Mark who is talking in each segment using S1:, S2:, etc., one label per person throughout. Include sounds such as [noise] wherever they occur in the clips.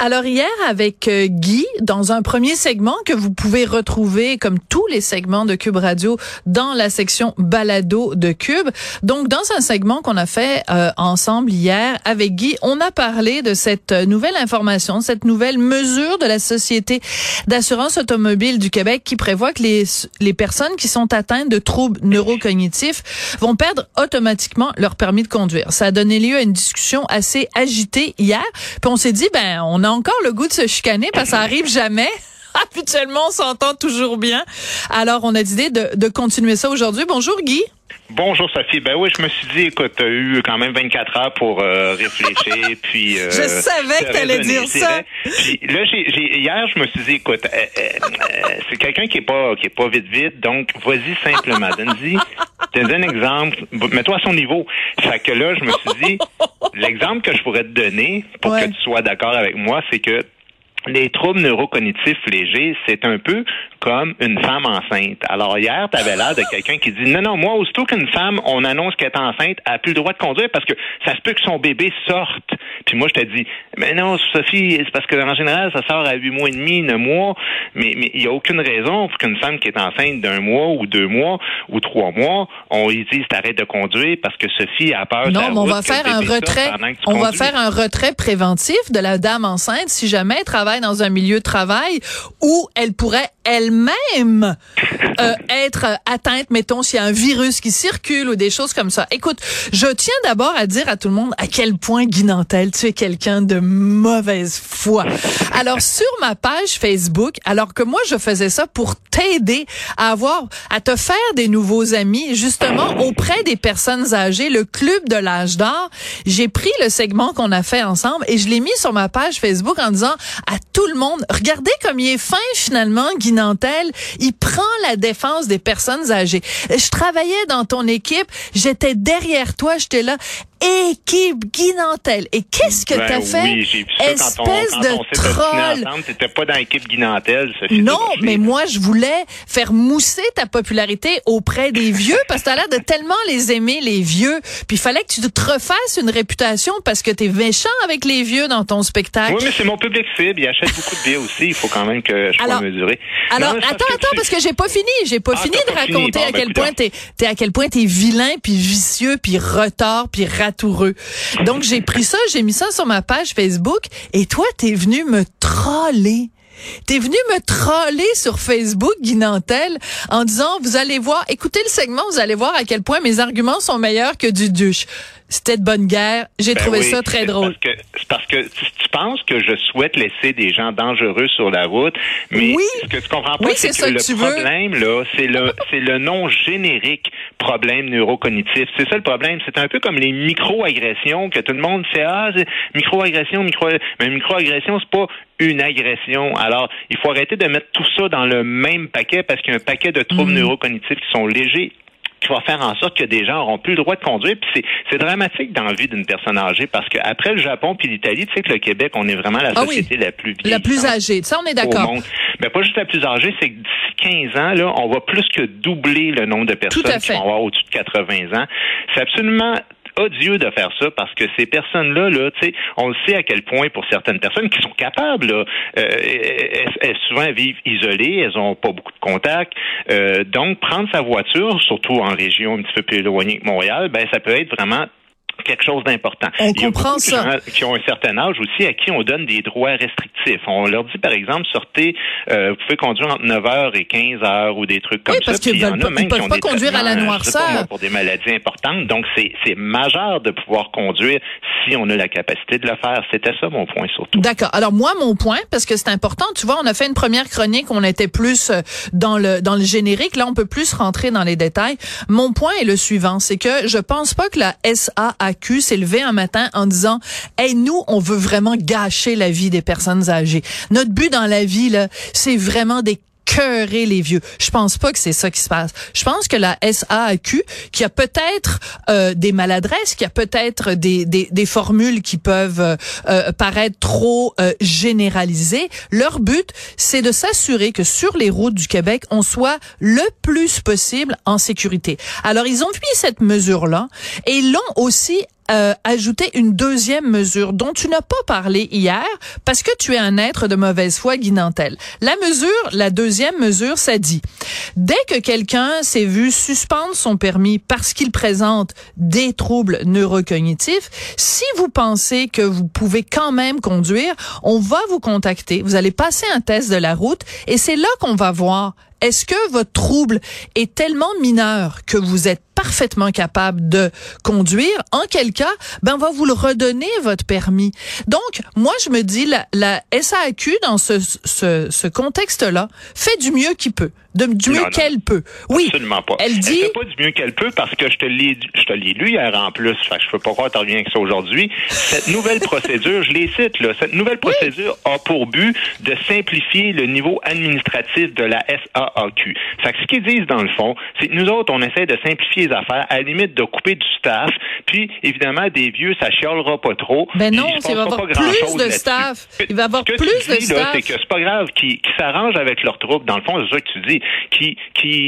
S1: Alors hier avec euh, Guy, dans un premier segment que vous pouvez retrouver comme tous les segments de Cube Radio dans la section balado de Cube. Donc dans un segment qu'on a fait euh, ensemble hier avec Guy, on a parlé de cette euh, nouvelle information, cette nouvelle mesure de la Société d'assurance automobile du Québec qui prévoit que les, les personnes qui sont atteintes de troubles neurocognitifs vont perdre automatiquement leur permis de conduire. Ça a donné lieu à une discussion assez agitée hier. Puis on s'est dit, ben on a encore le goût de se chicaner parce que ça arrive jamais. [laughs] Habituellement, on s'entend toujours bien. Alors, on a décidé de, de continuer ça aujourd'hui. Bonjour, Guy.
S2: Bonjour Sophie. Ben oui, je me suis dit, écoute, tu as eu quand même 24 heures pour euh, réfléchir, [laughs] puis... Euh,
S1: Je savais que t'allais dire ça.
S2: Puis là, hier, je me suis dit, écoute, euh, c'est quelqu'un qui est pas qui est pas vite vite, donc vas-y simplement. [laughs] Donne-y, donne un exemple, mets-toi à son niveau. Fait que là, je me suis dit, l'exemple que je pourrais te donner pour
S1: Ouais.
S2: que tu sois d'accord avec moi, c'est que les troubles neurocognitifs légers, c'est un peu comme une femme enceinte. Alors hier, tu avais l'air de [laughs] quelqu'un qui dit non, non, moi, aussitôt qu'une femme, on annonce qu'elle est enceinte, elle n'a plus le droit de conduire parce que ça se peut que son bébé sorte. Puis moi, je te dis, mais non, Sophie, c'est parce que en général, ça sort à huit mois et demi, neuf mois, mais mais il n'y a aucune raison pour qu'une femme qui est enceinte d'un mois ou deux mois ou trois mois, on lui dise t'arrêtes de conduire parce que Sophie a peur de
S1: Non,
S2: la
S1: mais on
S2: route,
S1: va faire un retrait. On va faire un retrait préventif de la dame enceinte si jamais elle travaille dans un milieu de travail où elle pourrait elle-même euh, être atteinte, mettons, s'il y a un virus qui circule ou des choses comme ça. Écoute, je tiens d'abord à dire à tout le monde à quel point, Guy Nantel, tu es quelqu'un de mauvaise foi. Alors, sur ma page Facebook, alors que moi, je faisais ça pour t'aider à avoir, à te faire des nouveaux amis, justement, auprès des personnes âgées, le club de l'âge d'or, j'ai pris le segment qu'on a fait ensemble et je l'ai mis sur ma page Facebook en disant à tout le monde, regardez comme il est fin finalement, Guy Il prend la défense des personnes âgées. Je travaillais dans ton équipe, j'étais derrière toi, j'étais là. Équipe Guy Nantel. Et qu'est-ce que
S2: Ben
S1: t'as fait?
S2: Oui, j'ai vu ça quand on,
S1: Espèce
S2: quand
S1: de
S2: on
S1: troll.
S2: ensemble. T'étais pas dans l'équipe Guinantel, Sophie.
S1: Non, mais moi, je voulais faire mousser ta popularité auprès des vieux parce que t'as l'air de tellement les aimer, les vieux. Puis il fallait que tu te refasses une réputation parce que t'es méchant avec les vieux dans ton spectacle.
S2: Oui, mais c'est mon public cible. Il achète beaucoup de biais aussi. Il faut quand même que je sois
S1: Alors-
S2: mesuré.
S1: Alors,
S2: Non,
S1: attends,
S2: que
S1: attends, parce que j'ai pas fini. J'ai pas
S2: Ah,
S1: fini de raconter
S2: Bon,
S1: à
S2: ben,
S1: quel point t'es, t'es à quel point t'es vilain, puis vicieux, puis retard, puis Donc, j'ai pris ça, j'ai mis ça sur ma page Facebook, et toi, t'es venu me troller. T'es venu me troller sur Facebook, Guy Nantel, en disant, vous allez voir, écoutez le segment, vous allez voir à quel point mes arguments sont meilleurs que du douche. C'était de bonne guerre. J'ai
S2: Ben
S1: trouvé
S2: oui,
S1: ça très drôle.
S2: Parce que, c'est parce que tu, tu penses que je souhaite laisser des gens dangereux sur la route, mais
S1: Oui.
S2: ce que tu comprends pas,
S1: Oui,
S2: c'est que, le
S1: veux.
S2: problème, là, c'est le, c'est le nom générique problème neurocognitif. C'est ça le problème. C'est un peu comme les micro-agressions que tout le monde fait, ah, micro-agression, micro, mais micro-agression, c'est pas une agression. Alors, il faut arrêter de mettre tout ça dans le même paquet parce qu'il y a un paquet de troubles
S1: Mm.
S2: neurocognitifs qui sont légers qui va faire en sorte que des gens n'auront plus le droit de conduire. Puis c'est, c'est dramatique dans la vie d'une personne âgée parce qu'après le Japon puis l'Italie, tu sais que le Québec, on est vraiment la
S1: Ah oui.
S2: société la plus vieille.
S1: La plus âgée. Ça, on est d'accord.
S2: Mais pas juste la plus âgée, c'est que d'ici 15 ans, là, on va plus que doubler le nombre de personnes qui vont avoir au-dessus de 80 ans. C'est absolument odieux de faire ça parce que ces personnes-là, là, tu sais, on le sait à quel point pour certaines personnes qui sont capables, là, euh, elles, elles souvent vivent isolées, elles ont pas beaucoup de contacts. Euh, donc, prendre sa voiture, surtout en région un petit peu plus éloignée que Montréal, ben ça peut être vraiment quelque chose d'important.
S1: On
S2: Il y a
S1: comprend ça.
S2: gens qui ont un certain âge aussi à qui on donne des droits restrictifs. On leur dit, par exemple, sortez, euh, vous pouvez conduire entre 9h et 15h ou des trucs comme
S1: Oui, parce
S2: ça.
S1: qu'ils
S2: Puis il y en
S1: veulent
S2: a
S1: pas-
S2: même
S1: ils
S2: qui
S1: peuvent pas
S2: des
S1: conduire à la
S2: pas
S1: noirceur.
S2: moi, pour des maladies importantes. Donc, c'est majeur de pouvoir conduire si on a la capacité de le faire. C'était ça mon point surtout.
S1: D'accord. Alors moi mon point parce que c'est important, tu vois, on a fait une première chronique, on était plus euh, dans le dans le générique, là on peut plus rentrer dans les détails. Mon point est le suivant, c'est que je pense pas que la SAAQ s'est levée un matin en disant "Hey, nous on veut vraiment gâcher la vie des personnes âgées. Notre but dans la vie là, c'est vraiment des cœurer les vieux. Je pense pas que c'est ça qui se passe. Je pense que la SAQ, qui a peut-être euh, des maladresses, qui a peut-être des, des, des, formules qui peuvent euh, euh paraître trop euh, généralisées, leur but, c'est de s'assurer que sur les routes du Québec, on soit le plus possible en sécurité. Alors, ils ont mis cette mesure-là et ils l'ont aussi euh, ajouter une deuxième mesure dont tu n'as pas parlé hier parce que tu es un être de mauvaise foi, Guy Nantel. La mesure, la deuxième mesure, ça dit, dès que quelqu'un s'est vu suspendre son permis parce qu'il présente des troubles neurocognitifs, si vous pensez que vous pouvez quand même conduire, on va vous contacter, vous allez passer un test de la route et c'est là qu'on va voir est-ce que votre trouble est tellement mineur que vous êtes parfaitement capable de conduire, en quel cas, ben on va vous le redonner votre permis. Donc, moi je me dis la, la SAQ dans ce, ce, ce contexte-là fait du mieux qu'il peut de, du mieux qu'elle peut. Oui.
S2: Absolument pas.
S1: Elle dit.
S2: Elle fait pas du mieux qu'elle peut parce que je te l'ai, je te l'ai lu hier en plus. Fait que je peux pas croire que reviens avec ça aujourd'hui. Cette nouvelle [laughs] procédure, je les cite, là. Cette nouvelle procédure a pour but de simplifier le niveau administratif de la SAAQ. Fait que ce qu'ils disent dans le fond, c'est que nous autres, on essaie de simplifier les affaires, à la limite de couper du staff. Puis, évidemment, des vieux, ça chiolera pas trop.
S1: Ben non, il va avoir plus de staff. Il va avoir plus de staff.
S2: C'est que c'est pas grave qui, qui s'arrangent avec leurs troupes. Dans le fond, c'est ça que tu dis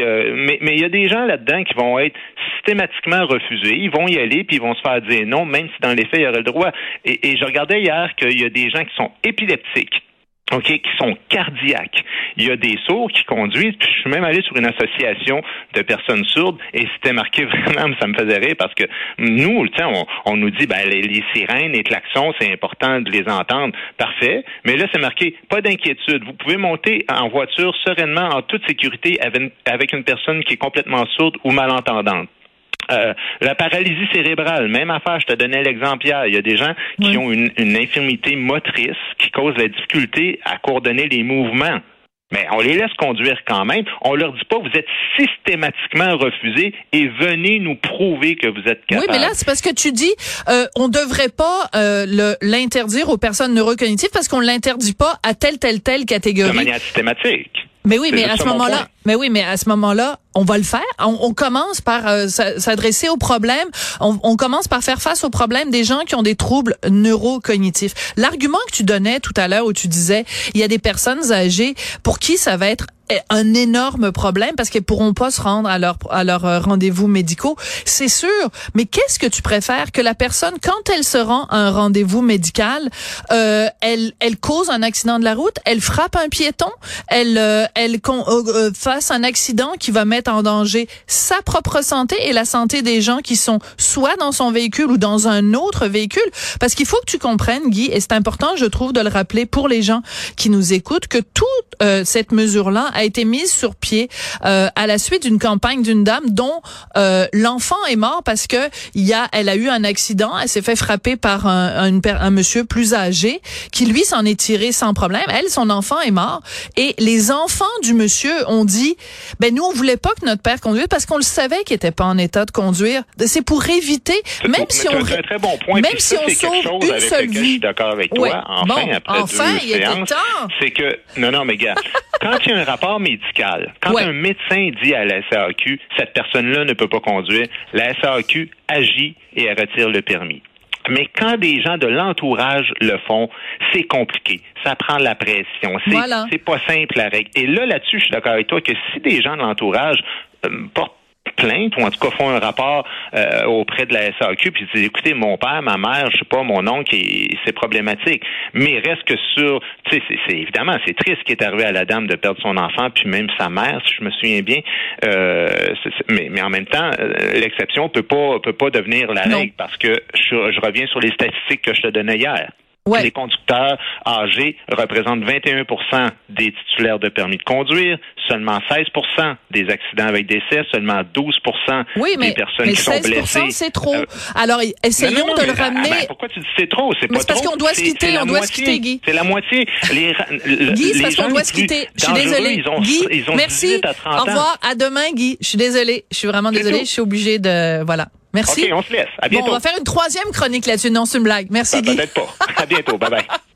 S2: euh, mais il y a des gens là-dedans qui vont être systématiquement refusés. Ils vont y aller puis ils vont se faire dire non, même si dans les faits il y aurait le droit. Et je regardais hier qu'il y a des gens qui sont épileptiques OK, qui sont cardiaques. Il y a des sourds qui conduisent, puis je suis même allé sur une association de personnes sourdes et c'était marqué [laughs] vraiment, ça me faisait rire parce que nous, on, on nous dit ben les, les sirènes, les klaxons, c'est important de les entendre. Parfait. Mais là, c'est marqué pas d'inquiétude. Vous pouvez monter en voiture sereinement en toute sécurité avec une personne qui est complètement sourde ou malentendante. Euh, la paralysie cérébrale, même affaire, je te donnais l'exemple hier. Il y a des gens qui ont une, une infirmité motrice qui cause la difficulté à coordonner les mouvements. Mais on les laisse conduire quand même. On leur dit pas vous êtes systématiquement refusés et venez nous prouver que vous êtes capable.
S1: Oui, mais là c'est parce que tu dis euh, on devrait pas euh, l'interdire aux personnes neurocognitives parce qu'on l'interdit pas à telle telle telle catégorie.
S2: De manière systématique.
S1: Mais oui, mais à ce moment-là, mais oui, mais à ce moment-là, on va le faire. On, commence par euh, s'adresser au problème. On, on, commence par faire face au problème des gens qui ont des troubles neurocognitifs. L'argument que tu donnais tout à l'heure où tu disais, il y a des personnes âgées pour qui ça va être un énorme problème parce qu'elles pourront pas se rendre à leur à leur euh, rendez-vous médicaux, c'est sûr. Mais qu'est-ce que tu préfères que la personne quand elle se rend à un rendez-vous médical, euh, elle elle cause un accident de la route, elle frappe un piéton, elle euh, elle euh, fasse un accident qui va mettre en danger sa propre santé et la santé des gens qui sont soit dans son véhicule ou dans un autre véhicule parce qu'il faut que tu comprennes Guy et c'est important je trouve de le rappeler pour les gens qui nous écoutent que toute cette mesure là a été mise sur pied euh, à la suite d'une campagne d'une dame dont euh, l'enfant est mort parce que il y a, elle a eu un accident, elle s'est fait frapper par un, un, un monsieur plus âgé qui lui s'en est tiré sans problème. Elle, son enfant est mort et les enfants du monsieur ont dit, ben nous on voulait pas que notre père conduise parce qu'on le savait qu'il était pas en état de conduire. C'est pour éviter, même si on,
S2: un très bon point.
S1: même si on sauve une seule vie. Je
S2: suis d'accord avec toi. Enfin, après
S1: enfin,
S2: deux séances, c'est que non non mais gars, [laughs] quand il y a un rapport médical, quand un médecin dit à la SAQ, cette personne-là ne peut pas conduire, la SAQ agit et elle retire le permis. Mais quand des gens de l'entourage le font, c'est compliqué. Ça prend la pression. C'est
S1: voilà.
S2: pas simple la règle. Et là, là-dessus, je suis d'accord avec toi que si des gens de l'entourage euh, portent plainte ou en tout cas font un rapport euh, auprès de la SAQ puis disent écoutez mon père ma mère je sais pas mon oncle c'est problématique. Mais reste que sur tu sais c'est évidemment c'est triste ce qui est arrivé à la dame de perdre son enfant puis même sa mère si je me souviens bien. Euh, mais, mais en même temps euh, l'exception peut pas peut pas devenir la règle parce que je, je reviens sur les statistiques que je te donnais hier les conducteurs âgés représentent 21% des titulaires de permis de conduire, seulement 16% des accidents avec décès, seulement 12% des personnes qui sont blessées.
S1: c'est trop. Euh, Alors, essayons de le ramener.
S2: Ben, pourquoi tu dis c'est trop? C'est pas
S1: parce qu'on doit se quitter, on doit se quitter, Guy.
S2: C'est la moitié. Les,
S1: Guy, c'est parce qu'on doit se quitter. Je suis désolée.
S2: Ils ont,
S1: Guy,
S2: ils ont
S1: merci.
S2: à 30
S1: Au revoir. À demain, Guy. Je suis désolée. Je suis vraiment désolée. Je suis obligée de, voilà. Merci.
S2: OK, on se laisse. À bientôt.
S1: Bon, on va faire une troisième chronique là-dessus. Non, c'est une blague. Merci,
S2: Guy. Peut-être pas. À bientôt. Bye bye. [laughs]